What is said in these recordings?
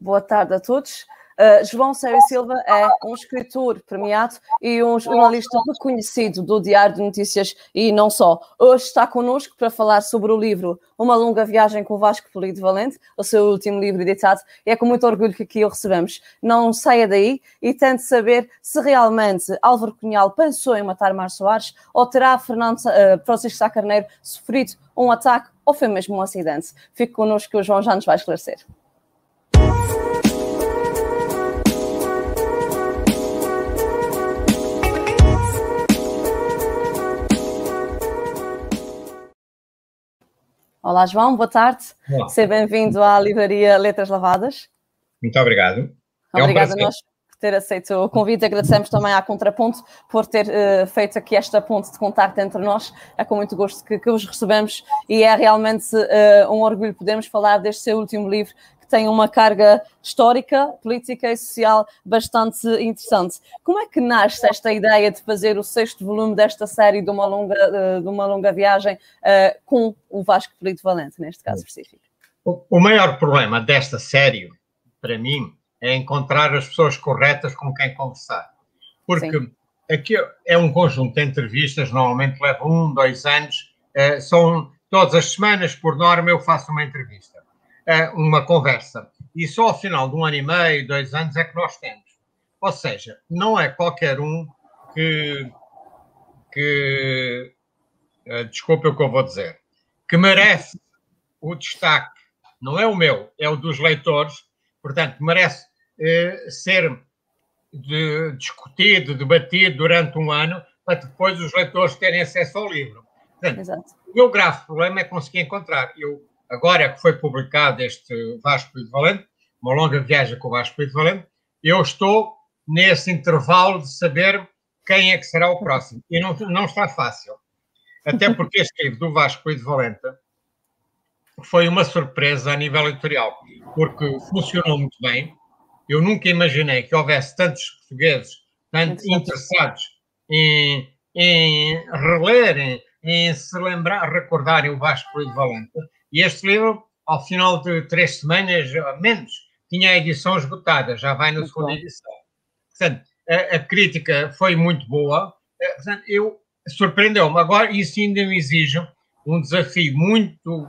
Boa tarde a todos. Uh, João Sérgio Silva é um escritor premiado e um jornalista reconhecido do Diário de Notícias e não só. Hoje está connosco para falar sobre o livro Uma Longa Viagem com Vasco Polido Valente, o seu último livro editado, e é com muito orgulho que aqui o recebemos. Não saia daí e tente saber se realmente Álvaro Cunhal pensou em matar Mar Soares ou terá Fernando, uh, Francisco Sá Carneiro sofrido um ataque ou foi mesmo um acidente. Fique connosco que o João já nos vai esclarecer. Olá, João, boa tarde. Olá. Seja bem-vindo à Livraria Letras Lavadas. Muito obrigado. Obrigada é um a nós por ter aceito o convite. Agradecemos também à Contraponto por ter uh, feito aqui esta ponte de contacto entre nós. É com muito gosto que, que os recebemos e é realmente uh, um orgulho podermos falar deste seu último livro, tem uma carga histórica, política e social bastante interessante. Como é que nasce esta ideia de fazer o sexto volume desta série de uma longa, eh, de uma longa viagem uh, com o Vasco Polito Valente, neste caso específico? O, o maior problema desta série, para mim, é encontrar as pessoas corretas com quem conversar. Porque Sim. aqui é um conjunto de entrevistas, normalmente leva um, dois anos, uh, são todas as semanas, por norma, eu faço uma entrevista uma conversa. E só ao final de um ano e meio, dois anos é que nós temos. Ou seja, não é qualquer um que, que uh, desculpe o que eu vou dizer, que merece o destaque. Não é o meu, é o dos leitores. Portanto, merece uh, ser de, discutido, debatido durante um ano, para depois os leitores terem acesso ao livro. Portanto, Exato. o meu grave problema é conseguir encontrar. Eu agora que foi publicado este Vasco de Valente, uma longa viagem com o Vasco de Valente, eu estou nesse intervalo de saber quem é que será o próximo. E não, não está fácil. Até porque este livro do Vasco de Valente foi uma surpresa a nível editorial, porque funcionou muito bem. Eu nunca imaginei que houvesse tantos portugueses, tantos interessados em, em relerem, em se lembrar, recordarem o Vasco de Valente. E este livro, ao final de três semanas, menos, tinha a edição esgotada, já vai na segunda edição. Portanto, a, a, crítica foi muito boa. Eh, portanto, eu surpreendeu-me. Agora, isso ainda me exige um desafio muito.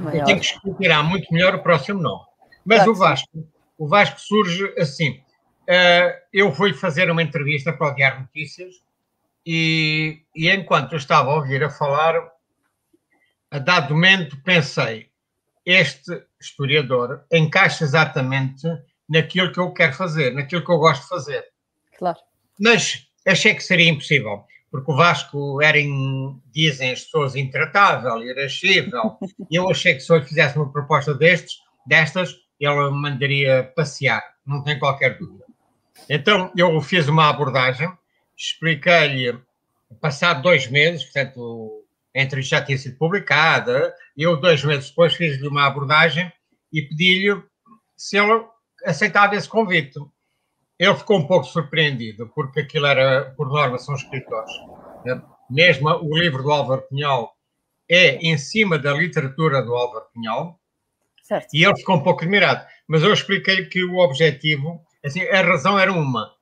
Maior. Eu tenho que explicar muito melhor o próximo nome. Mas o Vasco, o Vasco surge assim. Uh, eu fui fazer uma entrevista para o Diário Notícias e, e enquanto eu estava a ouvir a falar, a dado momento pensei, este historiador encaixa exatamente naquilo que eu quero fazer, naquilo que eu gosto de fazer. Claro. Mas achei que seria impossível, porque o Vasco era, em, dizem as pessoas, intratável, irascível, e eu achei que se eu fizesse uma proposta destes, destas, ele me mandaria passear, não tem qualquer dúvida. Então, eu fiz uma abordagem, expliquei-lhe, passado dois meses, portanto, a entrevista já tinha sido publicada, eu, dois meses depois, fiz-lhe uma abordagem e pedi-lhe se ele aceitava esse convite. Ele ficou um pouco surpreendido, porque aquilo era, por norma, são escritores. Mesmo o livro do Álvaro Pinhal é em cima da literatura do Álvaro Pinhal, certo. e ele ficou um pouco admirado. Mas eu expliquei que o objetivo, assim, a razão era uma.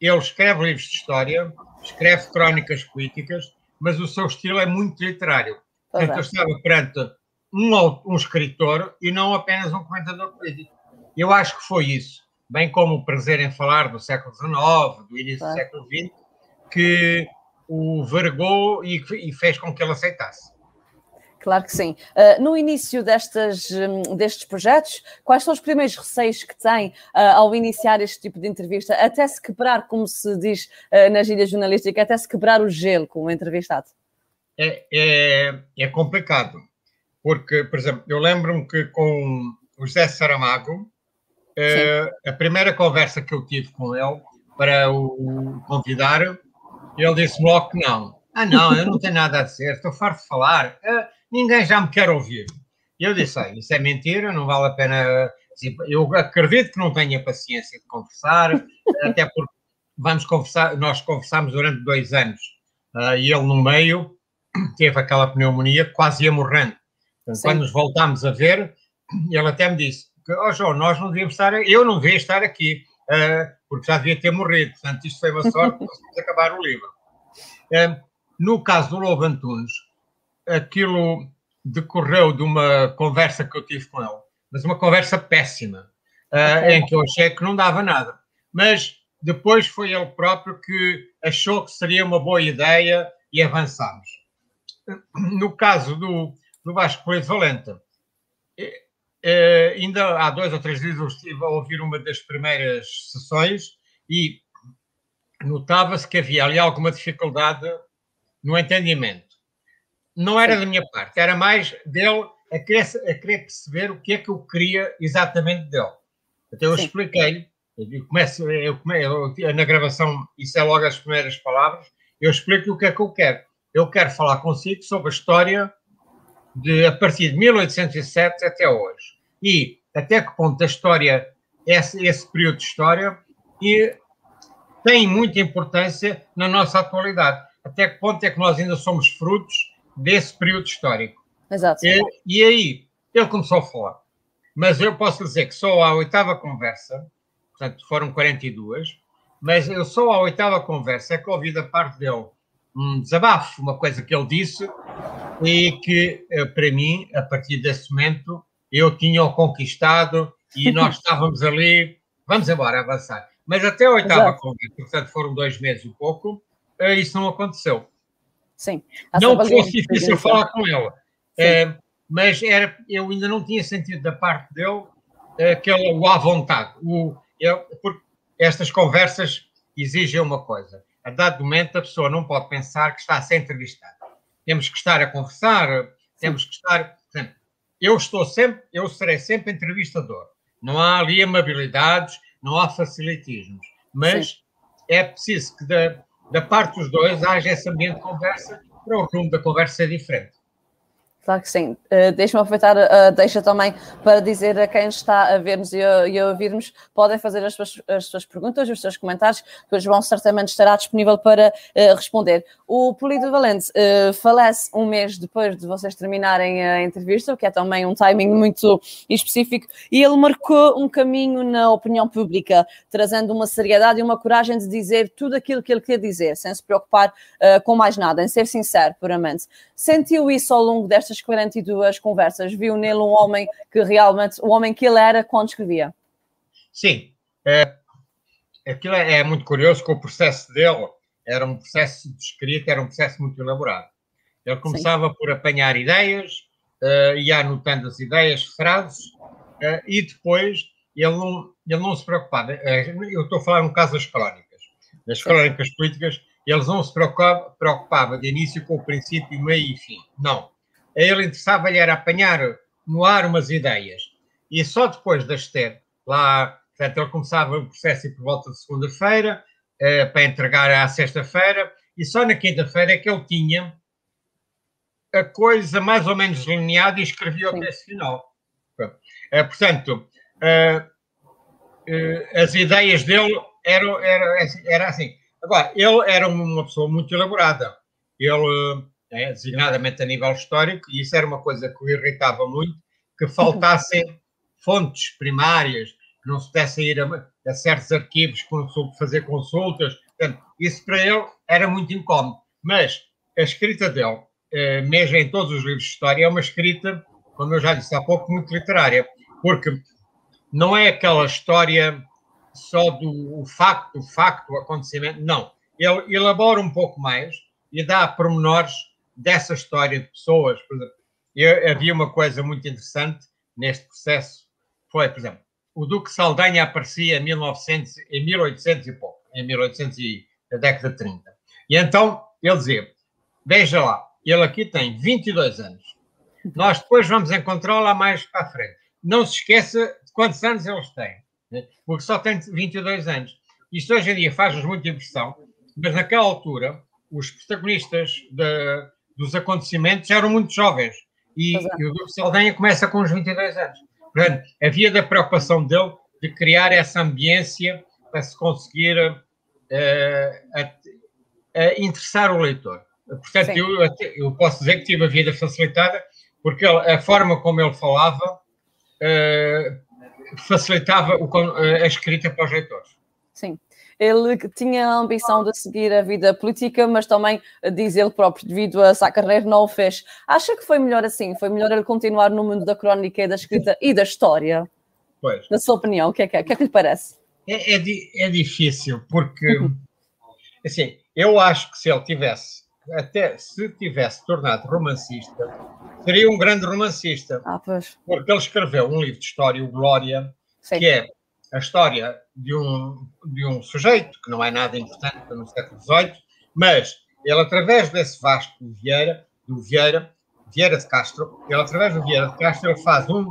Ele escreve livros de história, escreve crónicas políticas, mas o seu estilo é muito literário. Portanto, eu estava perante um, um escritor e não apenas um comentador político. Eu acho que foi isso, bem como o prazer em falar do século XIX, do início do século XX, que o vergou e, e fez com que ele aceitasse. Claro que sim. Uh, no início destas, um, destes projetos, quais são os primeiros receios que tem uh, ao iniciar este tipo de entrevista, até se quebrar, como se diz uh, na gíria jornalística, até se quebrar o gelo com o entrevistado? É, é, é complicado, porque, por exemplo, eu lembro-me que com o José Saramago, a primeira conversa que eu tive com ele para o convidar, ele disse-me logo que não. Ah, não, eu não tenho nada a dizer, estou farto de falar ninguém já me quer ouvir. E eu disse, ah, isso é mentira, não vale a pena. Eu acredito que não tenha paciência de conversar, até porque vamos conversar, nós conversámos durante dois anos uh, e ele no meio teve aquela pneumonia, quase ia morrendo. quando nos voltámos a ver, ele até me disse: oh João, nós não devíamos estar, eu não devia estar aqui, uh, porque já devia ter morrido. Portanto, isto foi uma sorte, conseguimos acabar o livro. Uh, no caso do Lobo Antunes, aquilo decorreu de uma conversa que eu tive com ele, mas uma conversa péssima, uh, em que eu achei que não dava nada. Mas depois foi ele próprio que achou que seria uma boa ideia e avançámos. No caso do, do Vasco Coelho Valente, eh, ainda há dois ou três dias eu estive a ouvir uma das primeiras sessões e notava-se que havia ali alguma dificuldade no entendimento. Não era da minha parte, era mais dele a querer, a querer perceber o que é que eu queria exatamente dele. Então eu expliquei-lhe, eu começo, eu na gravação, isso é logo as primeiras palavras, eu explico o que é que eu quero. Eu quero falar consigo sobre a história de a partir de 1807 até hoje e até que ponto a história, esse, esse período de história, e tem muita importância na nossa atualidade. Até que ponto é que nós ainda somos frutos desse período histórico. Exato. E, e aí, ele começou a falar. Mas eu posso dizer que só a oitava conversa, portanto foram 42, mas eu só a oitava conversa é que ouvi da parte dele um desabafo, uma coisa que ele disse e que, eh, para mim, a partir desse momento, eu tinha-o conquistado e nós estávamos ali, vamos embora, avançar. Mas até a oitava conversa, portanto foram dois meses e pouco, eh, isso não aconteceu. Sim. Não que fosse difícil falar com ela, é, mas era, eu ainda não tinha sentido da parte dele aquele o à vontade. O, eu, porque estas conversas exigem uma coisa. A dado momento, a pessoa não pode pensar que está a ser entrevistada. Temos que estar a conversar, temos que estar eu estou sempre, eu serei sempre entrevistador. Não há ali amabilidades, não há facilitismos, mas Sim. é preciso que da, da parte dos dois haja esse ambiente de conversa para o rumo da conversa ser diferente. Claro que sim. Uh, Deixa-me aproveitar, uh, deixa também para dizer a quem está a ver-nos e, e, a ouvir-nos, podem fazer as suas, as suas perguntas, os seus comentários, que o João certamente estará disponível para uh, responder. O Polido Valente uh, falece um mês depois de vocês terminarem a entrevista, o que é também um timing muito específico, e ele marcou um caminho na opinião pública, trazendo uma seriedade e uma coragem de dizer tudo aquilo que ele queria dizer, sem se preocupar com mais nada, em ser sincero, puramente. Sentiu isso ao longo destas nestas 42 conversas, viu nele um homem que realmente, o homem que ele era quando escrevia? Sim. É, aquilo é, é muito curioso que o processo dele era um processo de escrita, era um processo muito elaborado. Ele começava Sim. por apanhar ideias, uh, ia anotando as ideias, frases, uh, e depois ele não, ele não se preocupava. Uh, eu estou a falar no caso das crónicas. Das crónicas políticas, eles não se preocupavam preocupava de início com o princípio, meio e fim. Não a ele interessava-lhe era apanhar no ar umas ideias. E só depois das ter lá, portanto, ele começava o processo por volta de segunda-feira, eh, para entregar à sexta-feira, e só na quinta-feira é que ele tinha a coisa mais ou menos delineada e escrevia o texto final. Eh, portanto, eh, eh, as ideias dele eram, era, era assim. Agora, ele era uma pessoa muito elaborada. Ele né, designadamente a nível histórico, e isso era uma coisa que o irritava muito, que faltassem fontes primárias, que não se pudessem ir a, a certos arquivos fazer consultas. Portanto, isso para ele era muito incómodo. Mas a escrita dele, eh, mesmo em todos os livros de história, é uma escrita, como eu já disse há pouco, muito literária, porque não é aquela história só do facto, o facto, o acontecimento, não. Ele elabora um pouco mais e dá pormenores dessa história de pessoas. Por exemplo, eu, havia uma coisa muito interessante neste processo, foi, por exemplo, o Duque Saldanha aparecia em, 1900, em 1800 e pouco, em 1800 e a década de 30. E então ele dizia, veja lá, ele aqui tem 22 anos. Nós depois vamos encontrá-lo lá mais para a frente. Não se esqueça de quantos anos eles têm, né? porque só tem 22 anos. Isto hoje em dia faz-nos muita impressão, mas naquela altura, os protagonistas da, dos acontecimentos eram muito jovens. E, é. e o Duque Saldanha começa com uns 22 anos. Portanto, havia da preocupação dele de criar essa ambiência para se conseguir uh, a, a interessar o leitor. Portanto, eu, eu, posso dizer que tive a vida facilitada, porque ele, a forma como ele falava uh, facilitava a escrita para os leitores. Sim. Ele tinha a ambição de seguir a vida política, mas também, diz ele próprio, devido a Sá Carneiro, não o fez. Acha que foi melhor assim? Foi melhor ele continuar no mundo da crónica e da escrita e da história? Pois. Na sua opinião, o que é que, é? O que, é que lhe parece? É, é, é difícil, porque, assim, eu acho que se ele tivesse, até se tivesse tornado romancista, seria um grande romancista. Ah, pois. Porque ele escreveu um livro de história, o Glória, que é a história de um, de um sujeito que não é nada importante no século XVIII, mas ele, através desse Vasco Vieira, do Vieira, Vieira de Castro, ele, através do Vieira de Castro, ele faz um,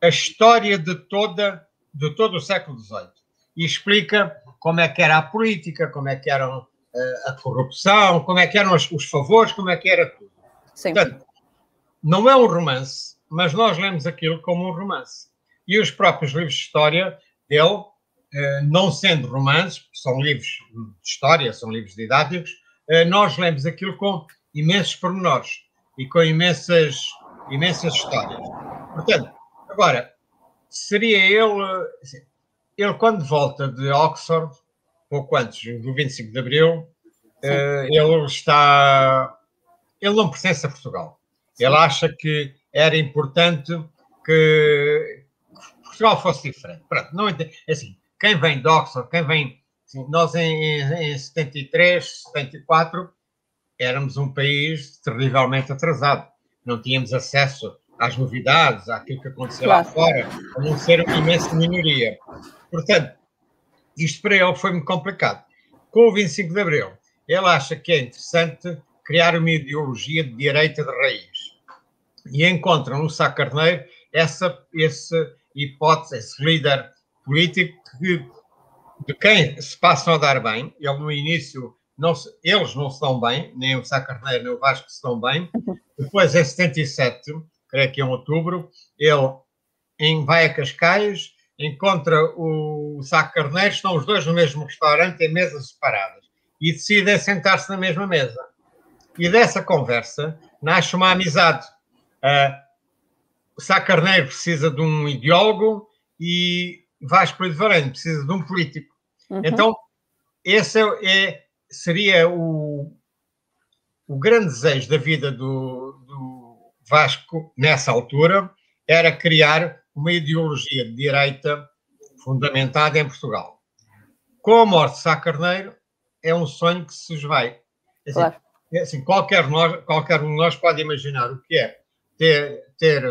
a história de, toda, de todo o século XVIII e explica como é que era a política, como é que eram uh, a corrupção, como é que eram os, os, favores, como é que era tudo. Sim. Portanto, não é um romance, mas nós lemos aquilo como um romance. E os próprios livros de história dele, eh, não sendo romances, são livros de história, são livros didáticos, eh, nós lemos aquilo com imensos pormenores e com imensas, imensas histórias. Portanto, agora, seria ele, ele quando volta de Oxford, pouco antes do 25 de Abril, Sim. Eh, ele está, ele não pertence a Portugal. Sim. Ele acha que era importante que, Portugal fosse diferente. Pronto, não entendo. É assim, quem vem de Oxford, quem vem. Assim, nós em, em, em 73, 74, éramos um país terrivelmente atrasado. Não tínhamos acesso às novidades, àquilo que acontecia claro. lá fora, a não ser uma imensa minoria. Portanto, isto para ele foi muito complicado. Com o 25 de Abril, ele acha que é interessante criar uma ideologia de direita de raiz. E encontra no Sá Carneiro essa, esse, hipótese, esse líder político que, de quem se passam a dar bem. Ele, no início, não se, eles não se dão bem, nem o Sá Carneiro nem o Vasco se dão bem. Depois, em 77, creio que em outubro, ele em, vai a Cascais, encontra o Sá Carneiro, estão os dois no mesmo restaurante, em mesas separadas, e decidem sentar-se na mesma mesa. E dessa conversa nasce uma amizade. Uh, Sá Carneiro precisa de um ideólogo e Vasco de Varane precisa de um político. Uhum. Então, esse é, é, seria o, o grande desejo da vida do, do Vasco nessa altura, era criar uma ideologia de direita fundamentada em Portugal. Com a morte de Sá Carneiro, é um sonho que se esvai. Assim, claro. É assim, qualquer, nós, qualquer um de nós pode imaginar o que é ter, ter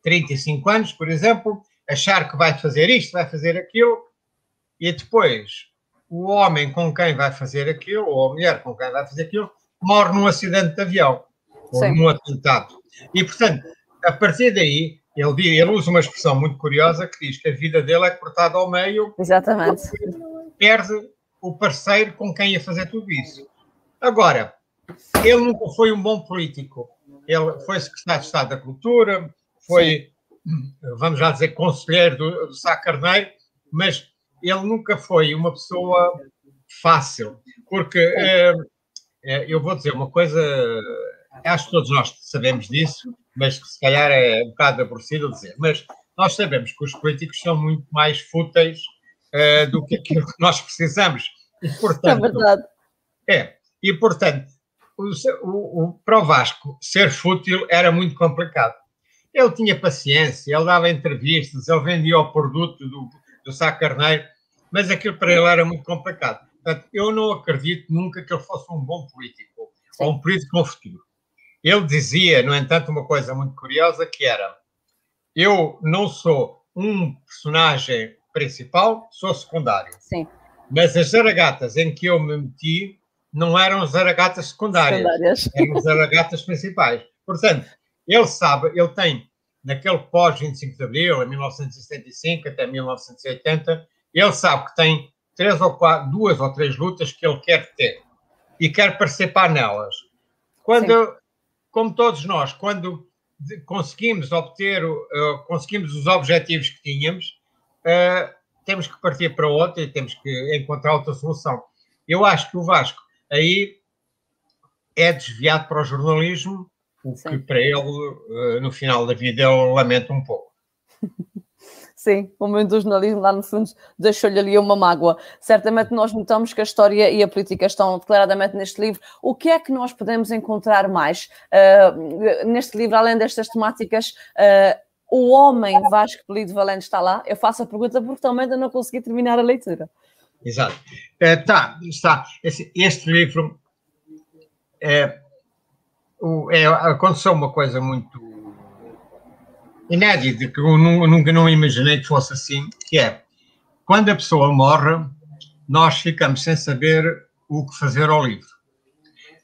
35 eh, anos, por exemplo, achar que vai fazer isto, vai fazer aquilo, e depois o homem com quem vai fazer aquilo, ou a mulher com quem vai fazer aquilo, morre num acidente de avião, ou Sim. num atentado. E, portanto, a partir daí, ele, ele usa uma expressão muito curiosa que diz que a vida dele é cortada ao meio. Exatamente. Perde o parceiro com quem ia fazer tudo isso. Agora, ele nunca foi um bom político ele foi secretário de Estado da Cultura, foi, Sim. vamos já dizer, conselheiro do, do Sá Carneiro, mas ele nunca foi uma pessoa fácil, porque é, eu vou dizer uma coisa, acho que todos nós sabemos disso, mas que se calhar é um bocado aborrecido dizer, mas nós sabemos que os políticos são muito mais fúteis uh, do que aquilo que nós precisamos. E, portanto, é verdade. É, e portanto, o, o, para o Vasco ser fútil era muito complicado. Ele tinha paciência, ele dava entrevistas, ele vendia o produto do, do Sá Carneiro, mas aquilo para ele era muito complicado. Portanto, eu não acredito nunca que ele fosse um bom político, Sim. ou um político com futuro. Ele dizia, no entanto, uma coisa muito curiosa, que era, eu não sou um personagem principal, sou secundário. Sim. Mas as zaragatas em que eu me meti não eram zaragatas secundárias, secundárias. eram zaragatas principais. Portanto, ele sabe, ele tem, naquele pós-25 de Abril, em 1975 até 1980, ele sabe que tem três ou quatro, duas ou três lutas que ele quer ter e quer participar nelas. Quando, como todos nós, quando conseguimos obter, uh, conseguimos os objetivos que tínhamos, uh, temos que partir para outra e temos que encontrar outra solução. Eu acho que o Vasco aí é desviado para o jornalismo, o Sim. que para ele, eh, no final da vida, eu lamento um pouco. Sim, o mundo do jornalismo lá no fundo deixou-lhe ali uma mágoa. Certamente nós notamos que a história e a política estão declaradamente neste livro. O que é que nós podemos encontrar mais uh, neste livro, além destas temáticas? Uh, o homem Vasco Polido Valente está lá? Eu faço a pergunta porque também ainda não consegui terminar a leitura. Exato. Uh, tá, está. Este, este livro é, é, aconteceu uma coisa muito inédita que eu nunca não imaginei que fosse assim, que é quando a pessoa morre, nós ficamos sem saber o que fazer ao livro.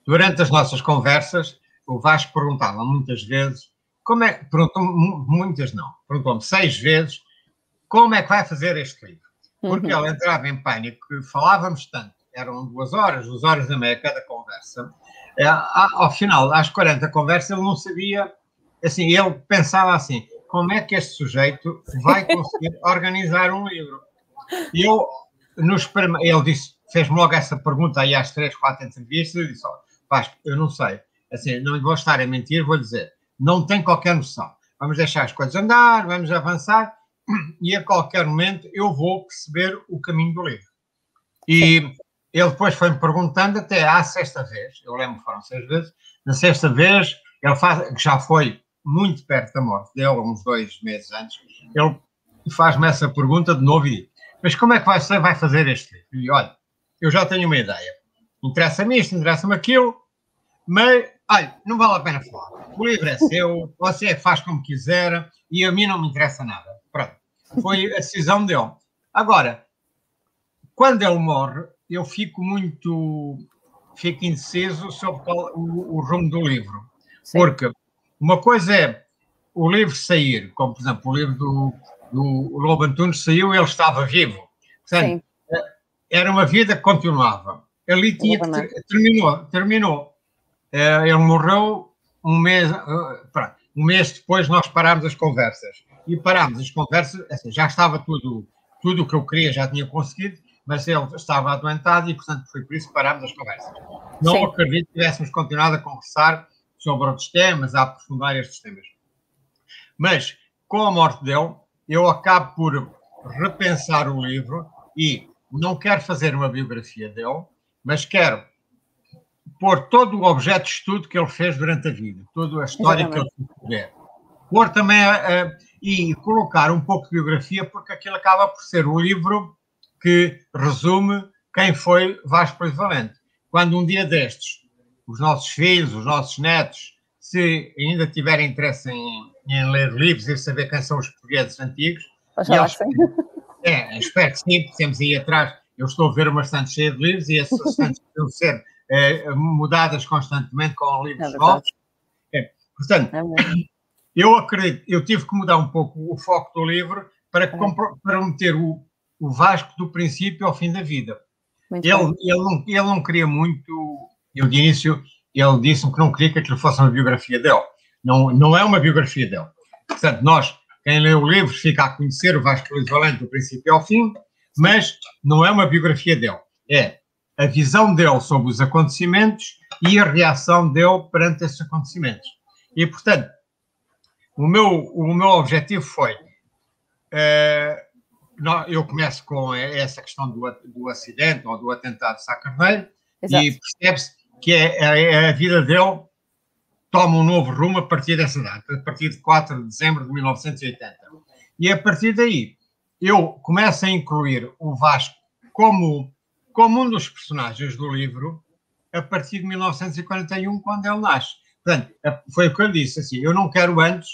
Durante as nossas conversas, o Vasco perguntava muitas vezes, como é, perguntou muitas não, perguntou-me seis vezes, como é que vai fazer este livro? Porque uhum. ele entrava em pânico, falávamos tanto, eram duas horas, duas horas e meia cada conversa, é, ao final, às 40 conversas, ele não sabia, assim, ele pensava assim, como é que este sujeito vai conseguir organizar um livro? E eu, nos, ele disse, fez-me logo essa pergunta aí às três, quatro entrevistas, eu disse, oh, eu não sei, assim, não vou estar a mentir, vou dizer, não tem qualquer noção. Vamos deixar as coisas andar, vamos avançar, e a qualquer momento eu vou perceber o caminho do livro. E ele depois foi-me perguntando até à sexta vez, eu lembro que foram seis vezes, na sexta vez, ele faz, que já foi muito perto da morte dele, uns dois meses antes, ele faz-me essa pergunta de novo e mas como é que você vai fazer este livro? E olha, eu já tenho uma ideia. Interessa-me isto, interessa-me aquilo, mas, olha, não vale a pena falar. O livro é seu, você faz como quiser e a mim não me interessa nada. Foi a decisão dele. Agora, quando ele morre, eu fico muito fico indeciso sobre qual, o, o, rumo do livro. Sim. Porque uma coisa é o livro sair, como por exemplo o livro do, do Lobo Antunes saiu, ele estava vivo. Portanto, Sim. era uma vida que continuava. Ali tinha que, terminou, terminou. Eh, ele morreu um mês, eh, um mês depois nós parámos as conversas. E parámos as conversas, assim, já estava tudo, tudo o que eu queria, já tinha conseguido, mas ele estava adoentado e, portanto, foi por isso que parámos as conversas. Não Sim. acredito que tivéssemos continuado a conversar sobre outros temas, a aprofundar estes temas. Mas, com a morte dele, eu acabo por repensar o livro e não quero fazer uma biografia dele, mas quero pôr todo o objeto de estudo que ele fez durante a vida, toda a história Exatamente. que ele puder. Pôr também a, e colocar um pouco de biografia, porque aquilo acaba por ser o livro que resume quem foi Vasco Valente. Quando um dia destes, os nossos filhos, os nossos netos, se ainda tiverem interesse em, em ler livros e saber quem são os portugueses antigos, eles, é, espero que sim, porque temos aí atrás, eu estou a ver uma estante cheia de livros e essas estantes devem ser é, mudadas constantemente com livros é novos. É, portanto, é eu acredito, eu tive que mudar um pouco o foco do livro para, para meter o, o Vasco do princípio ao fim da vida. ele, ele, não, ele não queria muito, eu de início, ele disse-me que não queria que aquilo fosse uma biografia dele. Não, não é uma biografia dele. Portanto, nós, quem lê o livro, fica a conhecer o Vasco Luís Valente do princípio ao fim, mas não é uma biografia dele. É a visão dele sobre os acontecimentos e a reação dele perante esses acontecimentos. E, portanto, o meu, o meu objetivo foi uh, eu começo com essa questão do, do acidente ou do atentado de Sá Carneiro Exato. e percebe-se que é, é, a vida dele toma um novo rumo a partir dessa data, a partir de 4 de dezembro de 1980. E a partir daí, eu começo a incluir o Vasco como, como um dos personagens do livro a partir de 1941, quando ele nasce. Portanto, foi o que eu disse, assim, eu não quero antes,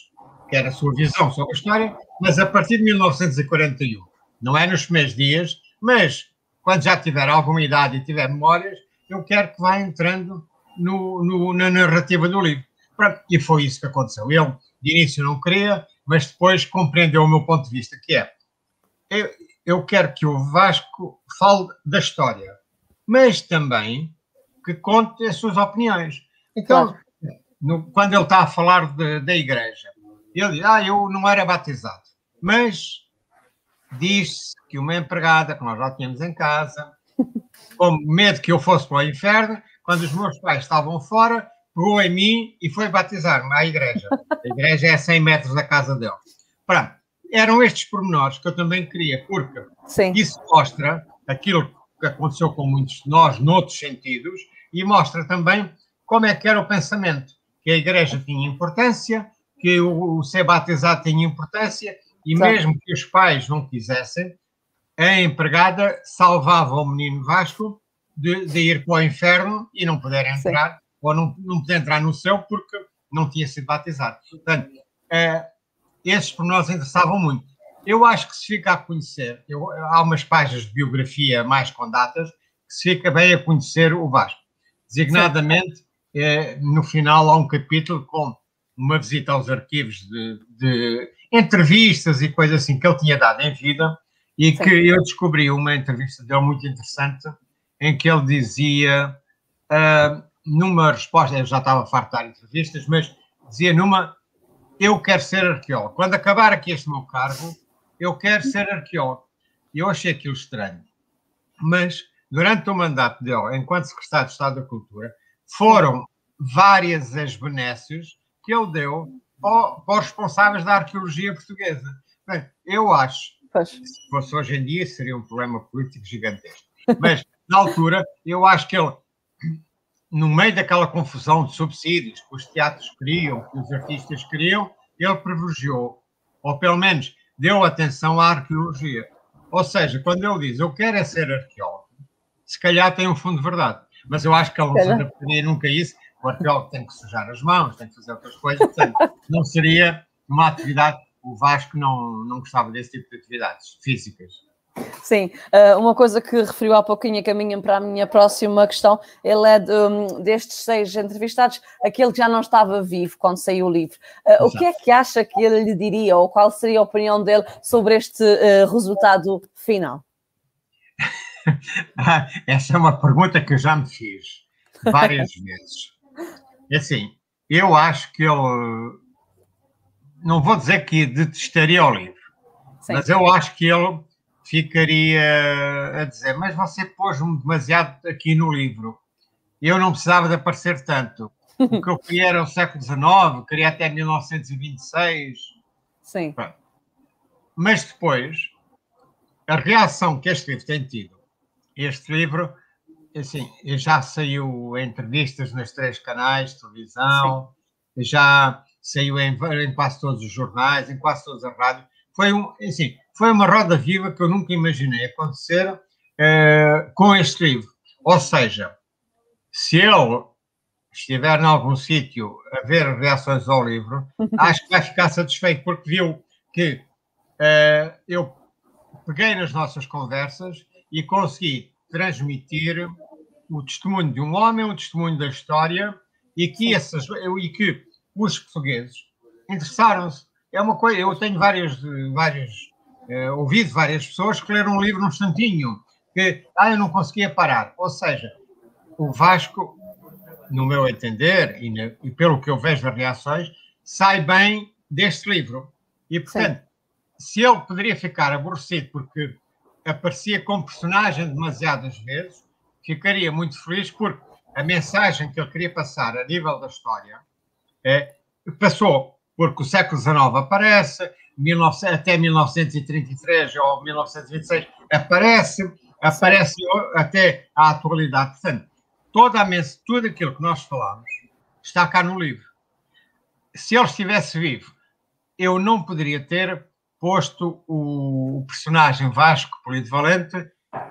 quero a sua visão sobre a história, mas a partir de 1941 não é nos primeiros dias, mas quando já tiver alguma idade e tiver memórias, eu quero que vá entrando no, no, na narrativa do livro. Pronto, e foi isso que aconteceu. Ele, de início, não queria, mas depois compreendeu o meu ponto de vista, que é, eu, eu quero que o Vasco fale da história, mas também que conte as suas opiniões. Então, claro. no, quando ele está a falar de, da igreja, ele diz, ah, eu não era batizado, mas disse que uma empregada que nós já tínhamos em casa, com medo que eu fosse para o inferno, quando os meus pais estavam fora, pegou em mim e foi batizar-me à igreja. A igreja é a 100 metros da casa dele. Pronto. eram estes pormenores que eu também queria, porque Sim. isso mostra aquilo que aconteceu com muitos de nós, noutros sentidos, e mostra também como é que era o pensamento, que a igreja tinha importância, que o, ser batizado tinha importância, e mesmo que os pais não quisessem, a empregada salvava o menino Vasco de, de ir para o inferno e não poder entrar, Sim. ou não, não poder entrar no céu porque não tinha sido batizado. Portanto, uh, esses nós interessavam muito. Eu acho que se fica a conhecer, eu, há umas páginas de biografia mais com datas, que se fica bem a conhecer o Vasco. Designadamente, eh, no final há um capítulo com uma visita aos arquivos de, de, entrevistas e coisas assim que ele tinha dado em vida e Sim. que eu descobri uma entrevista dele muito interessante em que ele dizia, uh, numa resposta, eu já estava farto de dar entrevistas, mas dizia numa, eu quero ser arqueólogo. Quando acabar aqui este meu cargo, eu quero ser arqueólogo. E eu achei aquilo estranho. Mas, durante o mandato dele, enquanto secretário de Estado da Cultura, foram várias as benesses que ele deu ao, aos responsáveis da arqueologia portuguesa. Bem, eu acho, pois. se fosse hoje em dia, seria um problema político gigantesco. Mas, na altura, eu acho que ele, no meio daquela confusão de subsídios que os teatros queriam, que os artistas queriam, ele privilegiou, ou pelo menos deu atenção à arqueologia. Ou seja, quando ele diz eu quero é ser arqueólogo, se calhar tem um fundo de verdade. Mas eu acho que ele não se adaptaria nunca a isso. O arqueólogo tem que sujar as mãos, tem que fazer outras coisas. Portanto, não seria uma atividade. O Vasco não, não gostava desse tipo de atividades físicas. Sim, eh, uma coisa que referiu há pouquinho, caminha para a minha próxima questão, ele é de, um, destes seis entrevistados, aquele que já não estava vivo quando saiu o livro. Uh, o que é que acha que ele lhe diria, ou qual seria a opinião dele sobre este uh, resultado final? Essa é uma pergunta que eu já me fiz várias vezes. É assim, eu acho que ele, não vou dizer que detestaria o livro, Sim. mas eu acho que ele ficaria a dizer: Mas você pôs-me demasiado aqui no livro. Eu não precisava de aparecer tanto. O que eu queria era o século XIX, queria até 1926. Sim. Mas depois, a reação que este livro tem tido, este livro, assim, já saiu entrevistas nos três canais de televisão, Sim. já saiu em, em quase todos os jornais, em quase todas as rádios. Foi um, assim, foi uma roda viva que eu nunca imaginei acontecer uh, com este livro. Ou seja, se ele estiver em algum sítio a ver reações ao livro, acho que vai ficar satisfeito, porque viu que uh, eu peguei nas nossas conversas e consegui transmitir o testemunho de um homem, o testemunho da história, e que, essas, e que os portugueses interessaram-se. É uma coisa, eu tenho várias, várias uh, ouvi de várias pessoas que leram um livro num instantinho, que ah, eu não conseguia parar. Ou seja, o Vasco, no meu entender, e, na, e pelo que eu vejo das reações, sai bem deste livro. E, portanto, Sim. se ele poderia ficar aborrecido porque aparecia como personagem demasiadas vezes, ficaria muito feliz porque a mensagem que ele queria passar a nível da história é, passou, porque o século XIX aparece, 19, até 1933 ou 1926, aparece, aparece até à atualidade. Portanto, toda a tudo aquilo que nós falamos está cá no livro. Se ele estivesse vivo, eu não poderia ter posto o, personagem Vasco Polivalente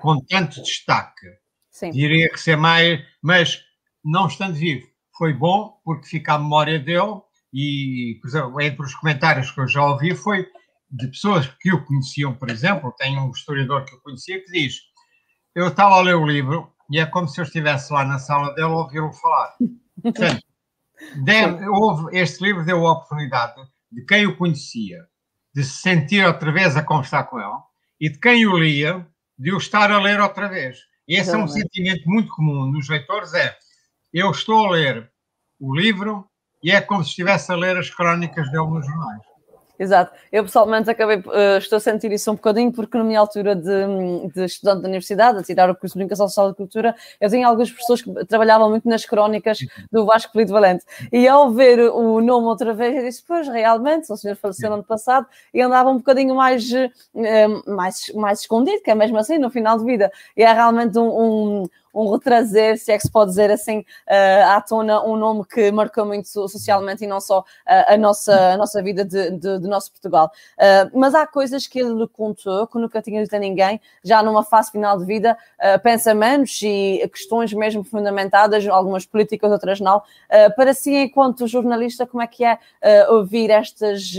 com tanto destaque. Sim. Diria que ser mais, mas não estando vivo, foi bom porque fica a memória dele e, por exemplo, entre os comentários que eu já ouvi foi de pessoas que o conheciam, por exemplo, tem um historiador que eu conhecia que diz: Eu estava a ler o livro e é como se eu estivesse lá na sala dele a ouvi-lo falar. Portanto, houve, este livro deu a oportunidade de quem o conhecia de se sentir outra vez a conversar com ele e de quem o lia de o estar a ler outra vez. E esse é um sentimento muito comum nos leitores: é eu estou a ler o livro e é como se estivesse a ler as crónicas dele nos jornais. Exato. Eu pessoalmente acabei, uh, estou a sentir isso um bocadinho, porque na minha altura de, de, estudante da universidade, a tirar o curso de Comunicação Social e Cultura, eu tinha algumas pessoas que trabalhavam muito nas crónicas do Vasco Polivalente. E ao ver o nome outra vez, eu disse, pois, realmente, o senhor faleceu no ano passado e andava um bocadinho mais, uh, mais, mais escondido, que é mesmo assim, no final de vida. E é realmente um, um um retrazer, se é que se pode dizer assim, uh, à tona um nome que marcou muito socialmente e não só uh, a, nossa, a nossa vida de, de, de nosso Portugal. Uh, mas há coisas que ele lhe contou que nunca tinha dito a ninguém, já numa fase final de vida, pensamentos e questões mesmo fundamentadas, algumas políticas, outras não. para si, enquanto jornalista, como é que é ouvir estas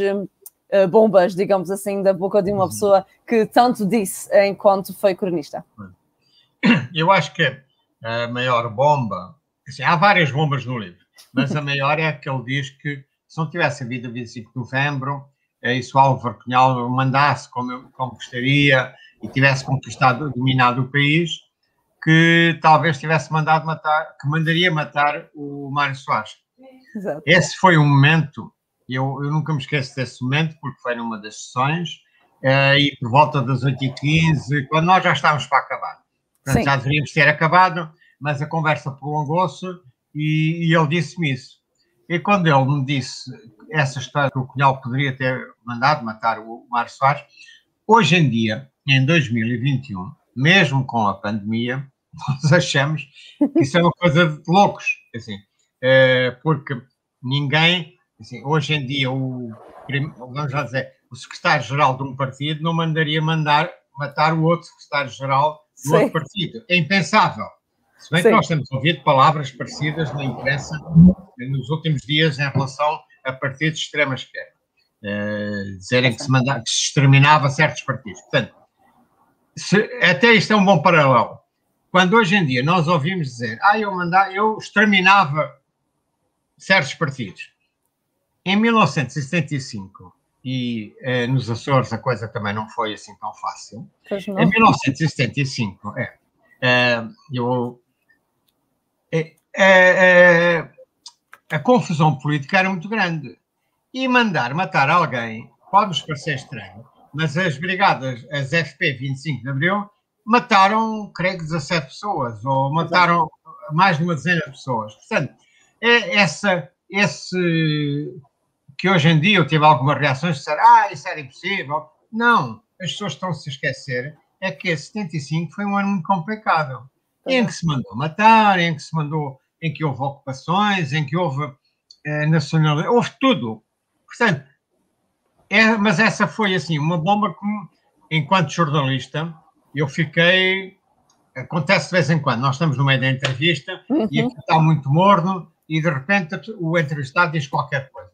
bombas, digamos assim, da boca de uma uhum. pessoa que tanto disse enquanto foi cronista? Eu acho que a maior bomba, assim, há várias bombas no livro, mas a maior é a que ele diz que se não tivesse havido 25 de novembro, é e se o Álvaro Cunhal mandasse como, eu, como gostaria e tivesse conquistado, dominado o país, que talvez tivesse mandado matar, que mandaria matar o Mário Soares. Exato. Esse foi um momento, eu, eu nunca me esqueço desse momento, porque foi numa das sessões, uh, e por volta das 8h15, quando nós já estávamos para acabar. Portanto, já deveríamos ter acabado, mas a conversa prolongou-se e, e ele disse-me isso. E quando ele me disse essa história que o Cunhal poderia ter mandado matar o Mário Soares, hoje em dia, em 2021, mesmo com a pandemia, nós achamos que isso é uma coisa de loucos, assim, é, porque ninguém, assim, hoje em dia, o, vamos já dizer, o secretário-geral de um partido não mandaria mandar matar o outro secretário-geral do outro partido. É impensável. Se bem Sim. que nós temos ouvido palavras parecidas na imprensa nos últimos dias em relação a partidos de extrema esquerda. Uh, dizerem que se, mandava, que se exterminava certos partidos. Portanto, se, até isto é um bom paralelo. Quando hoje em dia nós ouvimos dizer, ah, eu, mandava, eu exterminava certos partidos. Em 1975, e eh, nos Açores a coisa também não foi assim tão fácil. Em 1975, é, é eu, é, é, a confusão política era muito grande. E mandar matar alguém pode-nos parecer estranho, mas as brigadas, as FP 25 de Abril, mataram, creio que 17 pessoas, ou mataram mais de uma dezena de pessoas. Portanto, é essa, esse que hoje em dia eu tive algumas reações de dizer, ah, isso era impossível. Não, as pessoas estão -se a esquecer é que 75 foi um ano muito complicado, em que se mandou matar, em que se mandou, em que houve ocupações, em que houve eh, nacionalidade, houve tudo. Portanto, é, mas essa foi assim, uma bomba que, enquanto jornalista, eu fiquei. Acontece de vez em quando, nós estamos no meio da entrevista uhum. e aqui está muito morno, e de repente o entrevistado diz qualquer coisa.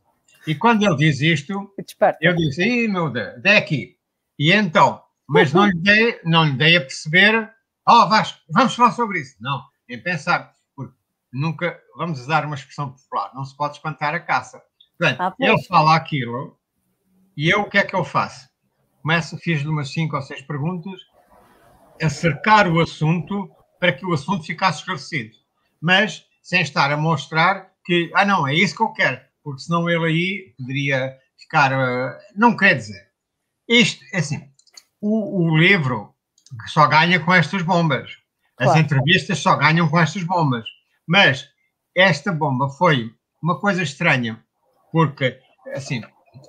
E quando ele diz isto, eu disse, Ih, meu Deus, é aqui. E então, mas não lhe dei, não lhe dei a perceber, oh Vasco, vamos falar sobre isso. Não, em pensar, porque nunca, vamos usar uma expressão popular, não se pode espantar a caça. Portanto, ah, ele fala aquilo, e eu o que é que eu faço? Começo, fiz-lhe umas cinco ou seis perguntas, a cercar o assunto para que o assunto ficasse esclarecido. Mas sem estar a mostrar que, ah não, é isso que eu quero porque senão ele aí poderia ficar. Uh, não quer dizer. Isto, é assim, o, o, livro só ganha com estas bombas. As claro. entrevistas só ganham com estas bombas. Mas esta bomba foi uma coisa estranha, porque, assim,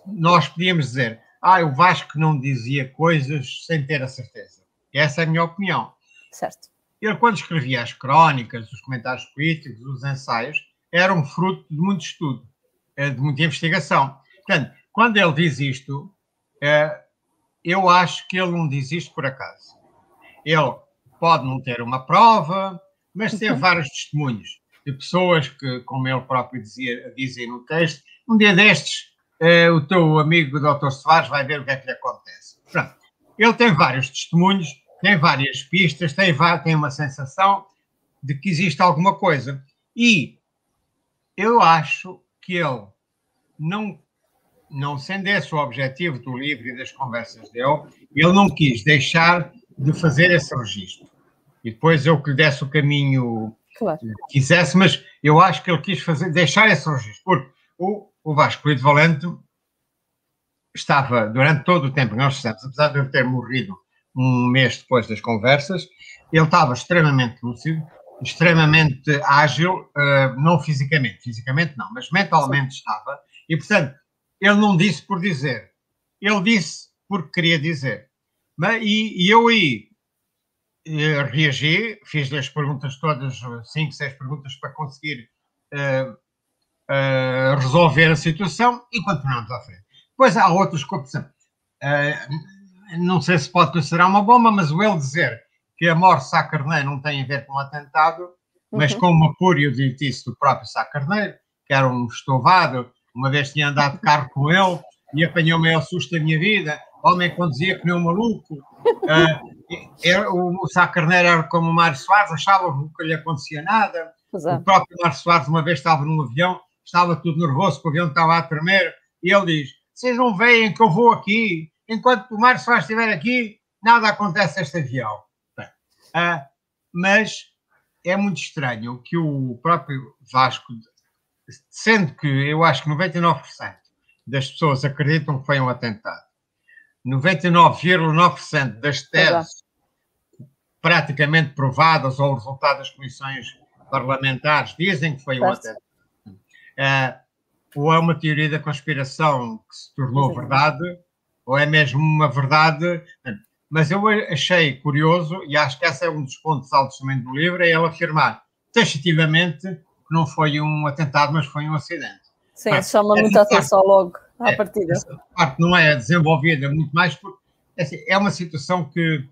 nós podíamos dizer, ah, o Vasco não dizia coisas sem ter a certeza. Essa é a minha opinião. Certo. Ele, quando escrevia as crónicas, os comentários políticos, os ensaios, eram fruto de muito estudo. É de muita investigação. Portanto, quando ele diz isto, é, eu acho que ele não diz isto por acaso. Ele pode não ter uma prova, mas tem uhum. vários testemunhos de pessoas que, como ele próprio dizia, dizia no texto, um dia destes, é, o teu amigo Dr. Soares vai ver o que é que lhe acontece. Pronto. Ele tem vários testemunhos, tem várias pistas, tem, tem uma sensação de que existe alguma coisa. E eu acho que ele não, não sendo esse o objetivo do livro e das conversas dele, ele não quis deixar de fazer esse registro. E depois eu que lhe desse o caminho claro. que quisesse, mas eu acho que ele quis fazer, deixar esse registro, porque o, o Vasco Brito Valente estava, durante todo o tempo que nós fizemos, apesar de eu ter morrido um mês depois das conversas, ele estava extremamente lúcido, extremamente ágil, uh, não fisicamente, fisicamente não, mas mentalmente Sim. estava, e portanto, ele não disse por dizer, ele disse porque queria dizer. Mas, e, e eu aí uh, reagi, fiz-lhe as perguntas todas, cinco, seis perguntas para conseguir uh, resolver a situação e continuamos à frente. Depois há outros que, não sei se pode considerar uma bomba, mas o ele dizer que a morte de Sá Carneiro não tem a ver com o atentado, mas uhum. com uma pura disse do próprio Sá Carneiro, que era um estovado, uma vez tinha andado de carro com ele e apanhou o maior susto da minha vida, homem conduzia um maluco. Uh, era, o, o Sá Carneiro era como o Mário Soares, achava que nunca lhe acontecia nada. É. O próprio Mário Soares uma vez estava num avião, estava tudo nervoso, porque o avião estava a tremer, e ele diz, vocês não veem que eu vou aqui, enquanto o Mário Soares estiver aqui, nada acontece a este avião. Uh, mas é muito estranho que o próprio Vasco, sendo que eu acho que 99% das pessoas acreditam que foi um atentado, 99,9% das teses praticamente provadas ou resultado das comissões parlamentares dizem que foi um atentado. Uh, ou é uma teoria da conspiração que se tornou verdade, ou é mesmo uma verdade mas eu achei curioso, e acho que esse é um dos pontos altos também do livro, é ele afirmar taxativamente que não foi um atentado, mas foi um acidente. Sim, ah, chama muita atenção logo à é, partida. Essa parte não é desenvolvida muito mais, porque assim, é uma situação que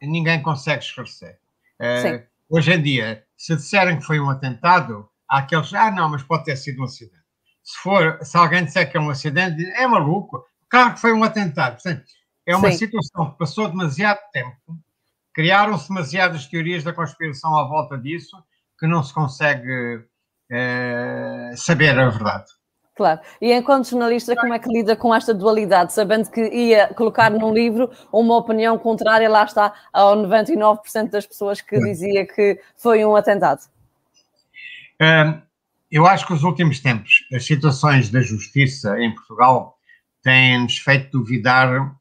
ninguém consegue esclarecer. Uh, hoje em dia, se disserem que foi um atentado, há aqueles, ah não, mas pode ter sido um acidente. Se for, se alguém disser que é um acidente, é maluco, claro que foi um atentado. Portanto, é uma Sim. situação que passou demasiado tempo, criaram-se demasiadas teorias da conspiração à volta disso que não se consegue é, saber a verdade. Claro. E enquanto jornalista, como é que lida com esta dualidade, sabendo que ia colocar num livro uma opinião contrária, lá está, ao 99% das pessoas que dizia que foi um atentado? eu acho que os últimos tempos, as situações da justiça em Portugal têm-nos feito duvidar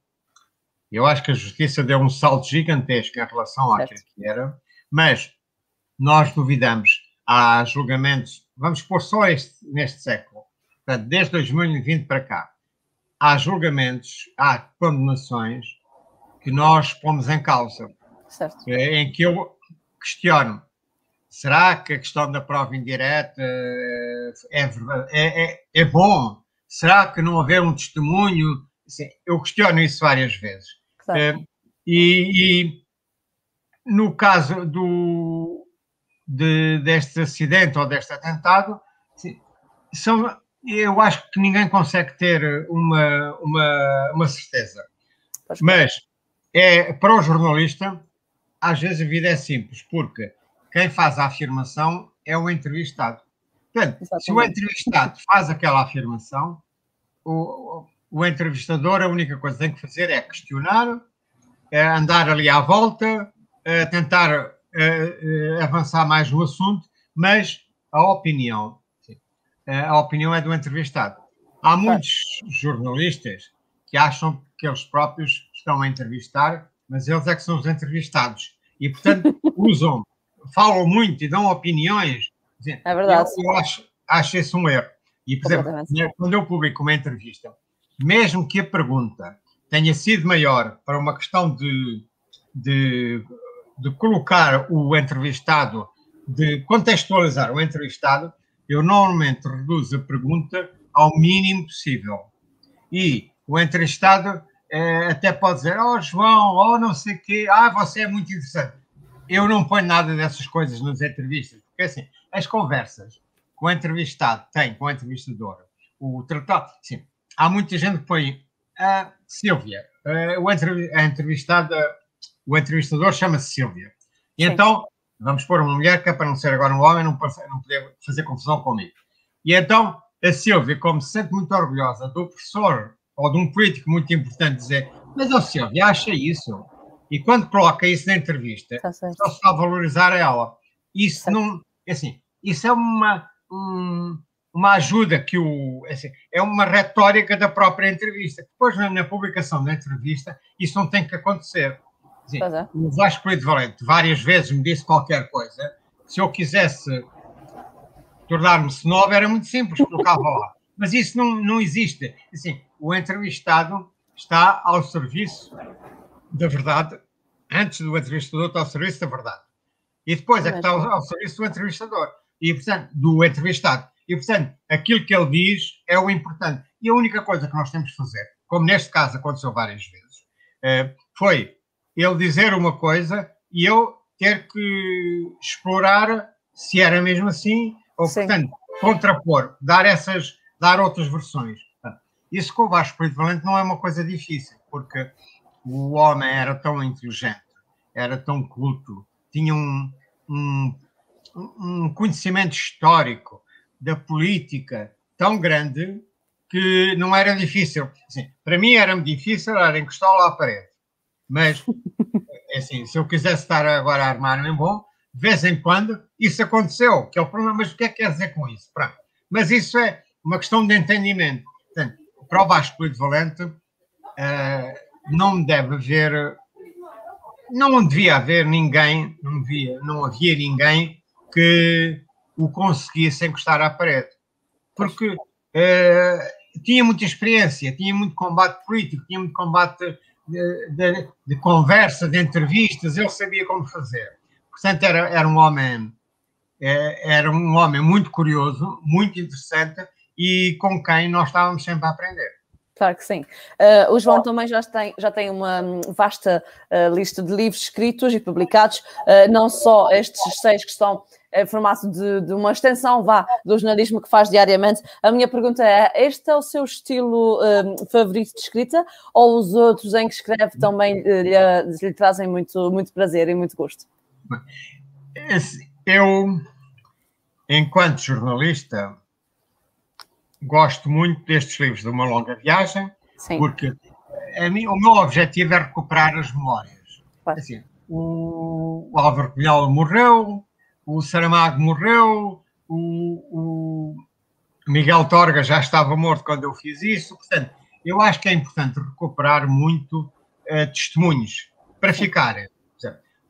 eu acho que a justiça deu um salto gigantesco em relação àquilo que era, mas nós duvidamos. Há julgamentos, vamos pôr só este, neste século, portanto, desde 2020 para cá, há julgamentos, há condenações que nós pomos em causa, certo. em que eu questiono. Será que a questão da prova indireta é, é, é, é bom? Será que não haver um testemunho? eu questiono isso várias vezes. É, e, e, no caso do, de, deste acidente ou deste atentado, são, eu acho que ninguém consegue ter uma, uma, uma certeza. Mas é, para o jornalista, às vezes a vida é simples, porque quem faz a afirmação é o entrevistado. Portanto, Exatamente. se o entrevistado faz aquela afirmação, o, o entrevistador, a única coisa que tem que fazer é questionar, é andar ali à volta, é tentar é, é, avançar mais no assunto, mas a opinião, a opinião é do entrevistado. Há muitos jornalistas que acham que eles próprios estão a entrevistar, mas eles é que são os entrevistados. E, portanto, usam, falam muito e dão opiniões. É verdade. Eu, eu acho, acho esse um erro. E, por exemplo, quando eu publico uma entrevista, mesmo que a pergunta tenha sido maior para uma questão de, de, de colocar o entrevistado, de contextualizar o entrevistado, eu normalmente reduzo a pergunta ao mínimo possível. E o entrevistado é, até pode dizer, oh João, oh não sei o quê, ah, você é muito interessante. Eu não ponho nada dessas coisas nas entrevistas, porque assim, as conversas que o entrevistado tem com o entrevistador, o tratado, sim, há muita gente que põe a Silvia, a entrevistada, o entrevistador chama-se Silvia. E Sim. então, vamos pôr uma mulher que é para não ser agora um homem, não, não poder fazer confusão comigo. E então, a Silvia, como se sente muito orgulhosa do professor ou de um político muito importante, dizer: Mas a Silvia acha isso. E quando coloca isso na entrevista, tá só se está a valorizar ela. Isso tá. não. É assim, isso é uma. Um, uma ajuda que o. Assim, é uma retórica da própria entrevista. Depois, na, na publicação da entrevista, isso não tem que acontecer. Assim, é. O Vasco Brito Valente várias vezes me disse qualquer coisa. Se eu quisesse tornar-me snob, era muito simples, colocava lá. Mas isso não, não existe. Assim, o entrevistado está ao serviço da verdade, antes do entrevistador está ao serviço da verdade. E depois é que está ao, ao serviço do entrevistador. E, portanto, do entrevistado. E, portanto, aquilo que ele diz é o importante. E a única coisa que nós temos que fazer, como neste caso aconteceu várias vezes, eh, foi ele dizer uma coisa e eu ter que explorar se era mesmo assim, ou, Sim. portanto, contrapor, dar essas, dar outras versões. Isso com o Vasco Preto Valente não é uma coisa difícil, porque o homem era tão inteligente, era tão culto, tinha um, um, um conhecimento histórico da política tão grande que não era difícil. Assim, para mim era-me difícil era encostar lá à parede. Mas, assim, se eu quisesse estar agora a armar-me bom, de vez em quando isso aconteceu, que é o problema. Mas o que é que quer dizer com isso? Pronto. Mas isso é uma questão de entendimento. Portanto, para o Vasco de Valente, uh, não deve haver, não devia haver ninguém, não, devia, não havia ninguém que o conseguisse encostar à parede. Porque uh, tinha muita experiência, tinha muito combate político, tinha muito combate de, de, de, conversa, de entrevistas, ele sabia como fazer. Portanto, era, era um homem eh, era um homem muito curioso, muito interessante e com quem nós estávamos sempre a aprender. Claro que sim. Uh, o João também já tem, já tem uma vasta uh, lista de livros escritos e publicados, uh, não só estes seis que estão em formato de, de, uma extensão vá, do jornalismo que faz diariamente. A minha pergunta é: este é o seu estilo favorito de escrita ou os outros em que escreve também lhe, lhe trazem muito, muito prazer e muito gosto? Eu, enquanto jornalista, gosto muito destes livros de uma longa viagem, Sim. porque mim, o meu objetivo é recuperar as memórias. Claro. Assim, o, Álvaro Cunhal morreu, o Saramago morreu, o, o, Miguel Torga já estava morto quando eu fiz isso. Portanto, eu acho que é importante recuperar muito uh, testemunhos para ficarem.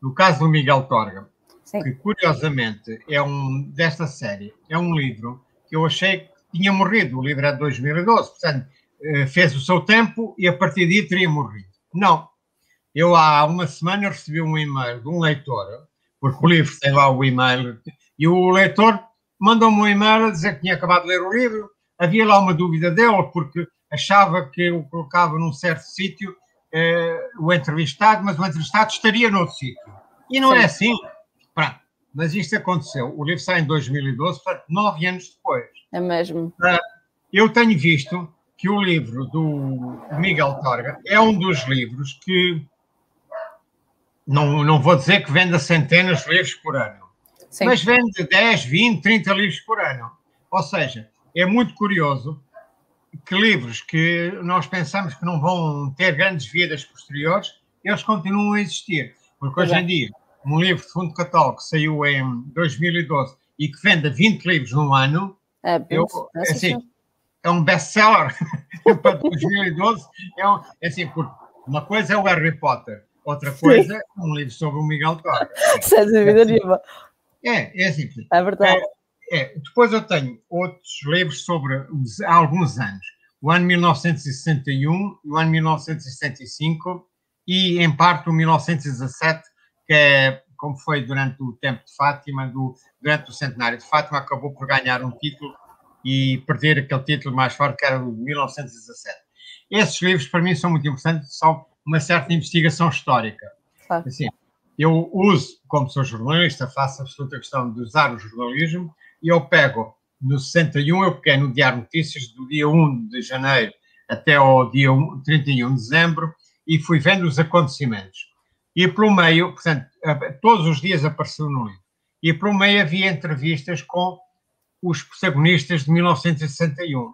No caso do Miguel Torga, Sim. que curiosamente é um desta série, é um livro que eu achei tinha morrido. O livro é de 2012, portanto, eh, fez o seu tempo e a partir daí teria morrido. Não. Eu há uma semana recebi um e-mail de um leitor, porque o livro tem lá o e-mail, e o leitor mandou-me um e-mail a dizer que tinha acabado de ler o livro. Havia lá uma dúvida dele, porque achava que eu colocava num certo sítio eh, o entrevistado, mas o entrevistado estaria noutro sítio. E não é Sim. é assim. Pronto. Mas isto aconteceu. O livro sai em 2012, portanto, nove anos depois. É mesmo. Ah, eu tenho visto que o livro do Miguel Torga é um dos livros que não, não vou dizer que venda centenas de livros por ano, Sim. mas vende 10, 20, 30 livros por ano. Ou seja, é muito curioso que livros que nós pensamos que não vão ter grandes vidas posteriores, eles continuam a existir. Porque hoje em dia, um livro de fundo catálogo que saiu em 2012 e que vende 20 livros num ano, é, eu, é assim, é um best-seller para 2012. É, um, é assim, uma coisa é o Harry Potter, outra coisa é um livro sobre o Miguel Torres. Sem dúvida nenhuma. É, é assim. É verdade. É, é, Depois eu tenho outros livros sobre os, há alguns anos. O ano 1961, o ano 1965 e, em parte, o 1917, que é como foi durante o tempo de Fátima, do, durante o centenário de Fátima, acabou por ganhar um título e perder aquele título mais forte que era o de 1917. Esses livros, para mim, são muito importantes, são uma certa investigação histórica. Ah. Assim, eu uso, como sou jornalista, faço a absoluta questão de usar o jornalismo e eu pego, no 61, eu peguei no Diário Notícias do dia 1 de janeiro até ao dia 31 de dezembro e fui vendo os acontecimentos. E pelo meio, portanto, todos os dias apareceu no livro. E pelo meio havia entrevistas com os protagonistas de 1961.